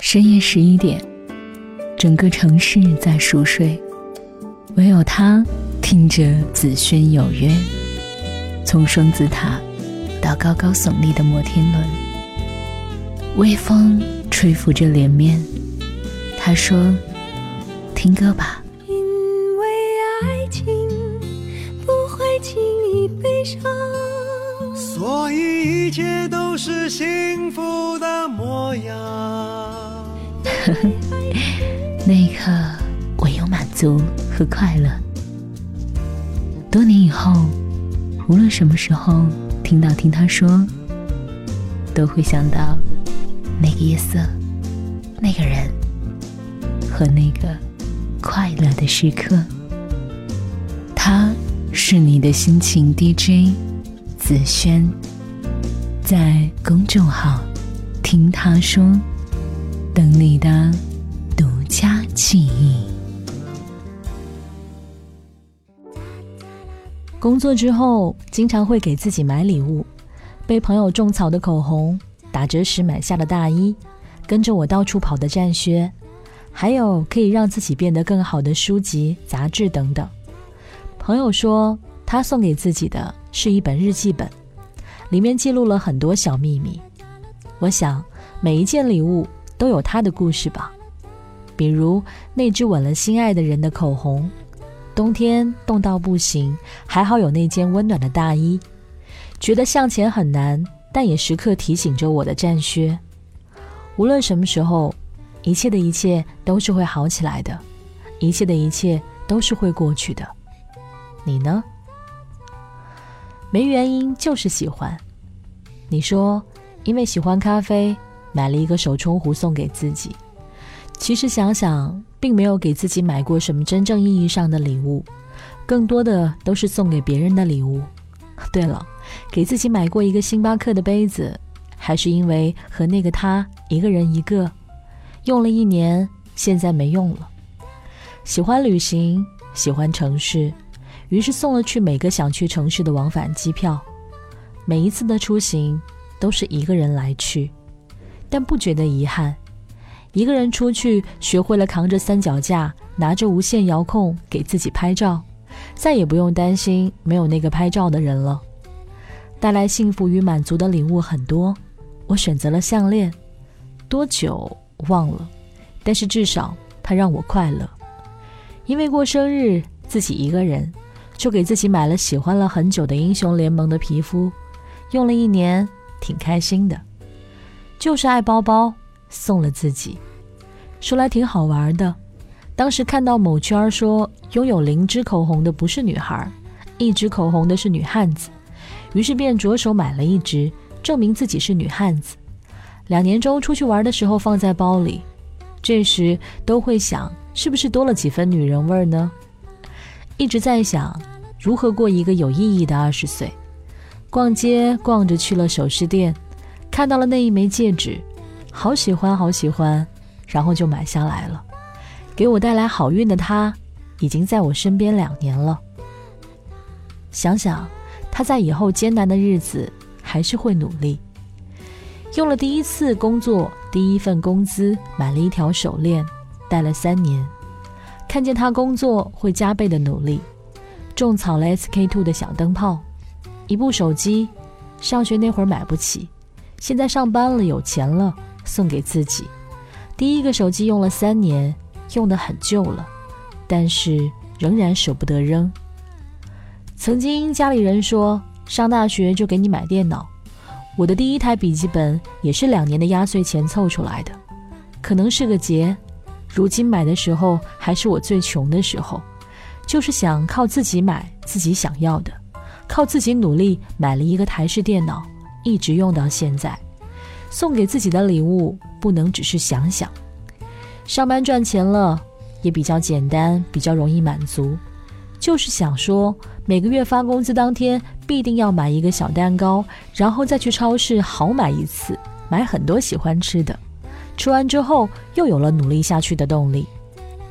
深夜十一点，整个城市在熟睡，唯有他听着紫萱有约。从双子塔到高高耸立的摩天轮，微风吹拂着脸面。他说：“听歌吧。”因为爱情不会轻易悲伤，所以一切都是幸福的模样。足和快乐。多年以后，无论什么时候听到听他说，都会想到那个夜色、那个人和那个快乐的时刻。他是你的心情 DJ 子轩，在公众号听他说。等你的独家记忆。工作之后，经常会给自己买礼物，被朋友种草的口红，打折时买下的大衣，跟着我到处跑的战靴，还有可以让自己变得更好的书籍、杂志等等。朋友说，他送给自己的是一本日记本，里面记录了很多小秘密。我想，每一件礼物。都有他的故事吧，比如那支吻了心爱的人的口红，冬天冻到不行，还好有那件温暖的大衣。觉得向前很难，但也时刻提醒着我的战靴。无论什么时候，一切的一切都是会好起来的，一切的一切都是会过去的。你呢？没原因，就是喜欢。你说，因为喜欢咖啡。买了一个手冲壶送给自己，其实想想，并没有给自己买过什么真正意义上的礼物，更多的都是送给别人的礼物。对了，给自己买过一个星巴克的杯子，还是因为和那个他一个人一个，用了一年，现在没用了。喜欢旅行，喜欢城市，于是送了去每个想去城市的往返机票。每一次的出行，都是一个人来去。但不觉得遗憾，一个人出去，学会了扛着三脚架，拿着无线遥控给自己拍照，再也不用担心没有那个拍照的人了。带来幸福与满足的礼物很多，我选择了项链，多久忘了，但是至少它让我快乐。因为过生日自己一个人，就给自己买了喜欢了很久的英雄联盟的皮肤，用了一年，挺开心的。就是爱包包，送了自己。说来挺好玩的，当时看到某圈说拥有零支口红的不是女孩，一支口红的是女汉子，于是便着手买了一支，证明自己是女汉子。两年中出去玩的时候放在包里，这时都会想是不是多了几分女人味呢？一直在想如何过一个有意义的二十岁。逛街逛着去了首饰店。看到了那一枚戒指，好喜欢，好喜欢，然后就买下来了。给我带来好运的他，已经在我身边两年了。想想他在以后艰难的日子还是会努力。用了第一次工作第一份工资买了一条手链，戴了三年。看见他工作会加倍的努力，种草了 SK two 的小灯泡，一部手机，上学那会儿买不起。现在上班了，有钱了，送给自己。第一个手机用了三年，用的很旧了，但是仍然舍不得扔。曾经家里人说上大学就给你买电脑，我的第一台笔记本也是两年的压岁钱凑出来的，可能是个劫。如今买的时候还是我最穷的时候，就是想靠自己买自己想要的，靠自己努力买了一个台式电脑。一直用到现在，送给自己的礼物不能只是想想。上班赚钱了，也比较简单，比较容易满足。就是想说，每个月发工资当天，必定要买一个小蛋糕，然后再去超市好买一次，买很多喜欢吃的。吃完之后，又有了努力下去的动力。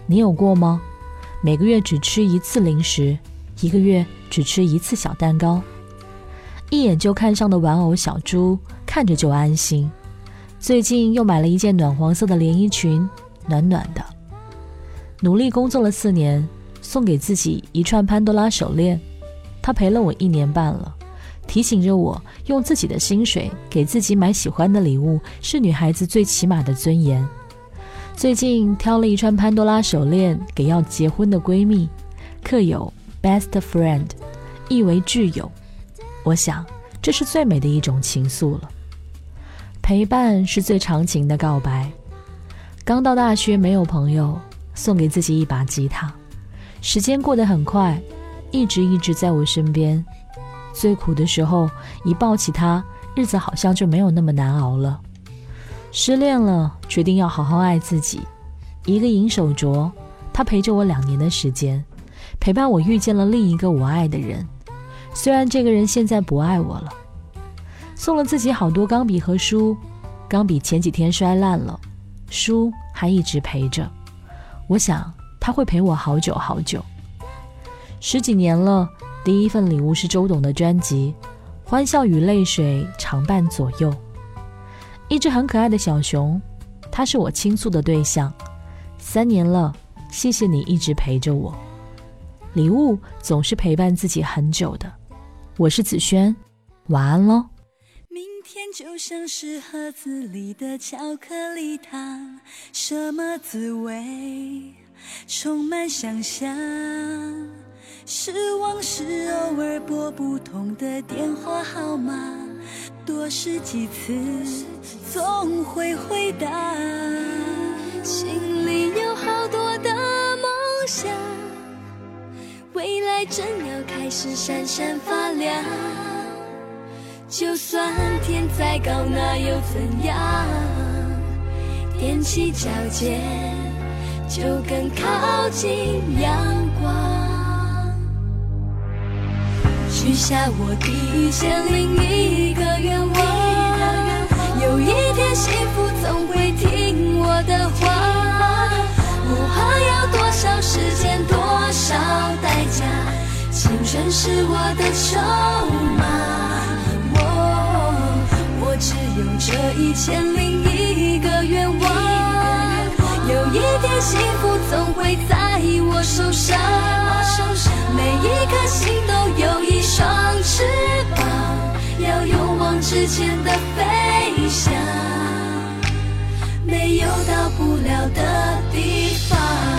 你有过吗？每个月只吃一次零食，一个月只吃一次小蛋糕。一眼就看上的玩偶小猪，看着就安心。最近又买了一件暖黄色的连衣裙，暖暖的。努力工作了四年，送给自己一串潘多拉手链，它陪了我一年半了，提醒着我用自己的薪水给自己买喜欢的礼物是女孩子最起码的尊严。最近挑了一串潘多拉手链给要结婚的闺蜜，刻有 “best friend”，意为挚友。我想这是最美的一种情愫了。陪伴是最长情的告白。刚到大学没有朋友。送给自己一把吉他，时间过得很快，一直一直在我身边。最苦的时候，一抱起他，日子好像就没有那么难熬了。失恋了，决定要好好爱自己。一个银手镯，他陪着我两年的时间，陪伴我遇见了另一个我爱的人。虽然这个人现在不爱我了，送了自己好多钢笔和书，钢笔前几天摔烂了，书还一直陪着。我想他会陪我好久好久，十几年了。第一份礼物是周董的专辑，《欢笑与泪水》常伴左右。一只很可爱的小熊，它是我倾诉的对象。三年了，谢谢你一直陪着我。礼物总是陪伴自己很久的。我是子轩，晚安喽。明天就像是盒子里的巧克力糖，什么滋味？充满想象。失望是偶尔拨不通的电话号码，多试几次总会回答。心里有好多的梦想，未来正要开始闪闪发亮。就算天再高，那又怎样？踮起脚尖，就更靠近阳光。许下我第一千零一个愿望，有一天幸福总会听我的话。不怕要多少时间，多少代价，青春是我的筹码。我我只有这一千零一个愿望，有一天幸福总会在我手上。每一颗心都有一双翅膀，要勇往直前的飞翔，没有到不了的地方。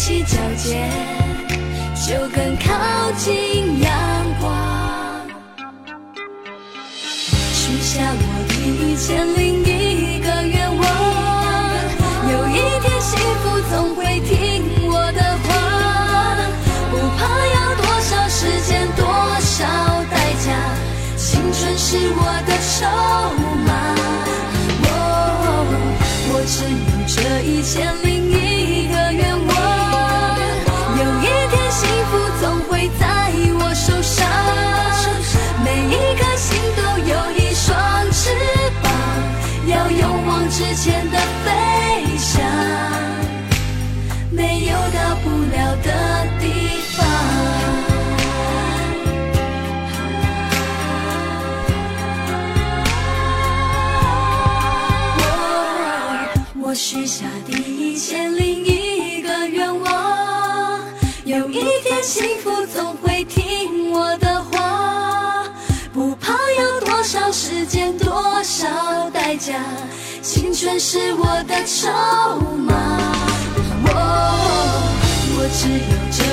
起脚尖，就更靠近阳光。许下我第一千零一个愿望，有一天幸福总会听我的话。不怕要多少时间，多少代价，青春是我的筹码。我我只有这一千零。我许下第一千零一个愿望，有一天幸福总会听我的话，不怕要多少时间，多少代价。青春是我的筹码。我我只有这。